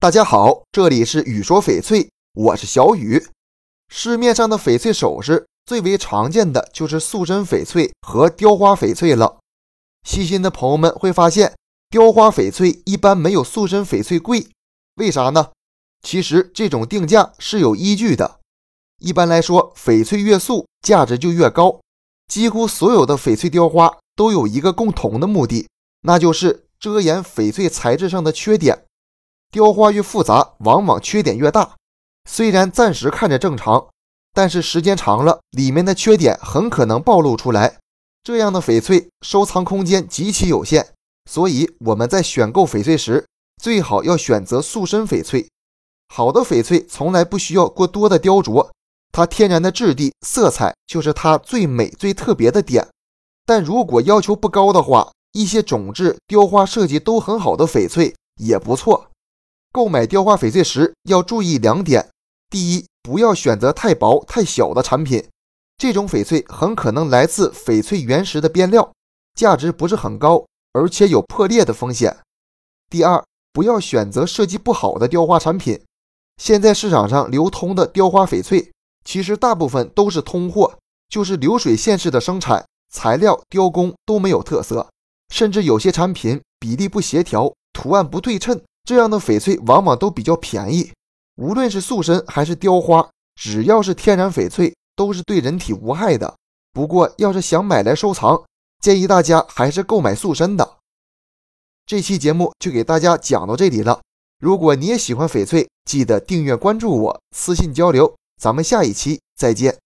大家好，这里是雨说翡翠，我是小雨。市面上的翡翠首饰最为常见的就是塑身翡翠和雕花翡翠了。细心的朋友们会发现，雕花翡翠一般没有塑身翡翠贵，为啥呢？其实这种定价是有依据的。一般来说，翡翠越素，价值就越高。几乎所有的翡翠雕花都有一个共同的目的，那就是遮掩翡翠材质上的缺点。雕花越复杂，往往缺点越大。虽然暂时看着正常，但是时间长了，里面的缺点很可能暴露出来。这样的翡翠收藏空间极其有限，所以我们在选购翡翠时，最好要选择塑身翡翠。好的翡翠从来不需要过多的雕琢，它天然的质地、色彩就是它最美、最特别的点。但如果要求不高的话，一些种质、雕花设计都很好的翡翠也不错。购买雕花翡翠时要注意两点：第一，不要选择太薄太小的产品，这种翡翠很可能来自翡翠原石的边料，价值不是很高，而且有破裂的风险；第二，不要选择设计不好的雕花产品。现在市场上流通的雕花翡翠，其实大部分都是通货，就是流水线式的生产，材料、雕工都没有特色，甚至有些产品比例不协调，图案不对称。这样的翡翠往往都比较便宜，无论是塑身还是雕花，只要是天然翡翠，都是对人体无害的。不过，要是想买来收藏，建议大家还是购买塑身的。这期节目就给大家讲到这里了。如果你也喜欢翡翠，记得订阅关注我，私信交流。咱们下一期再见。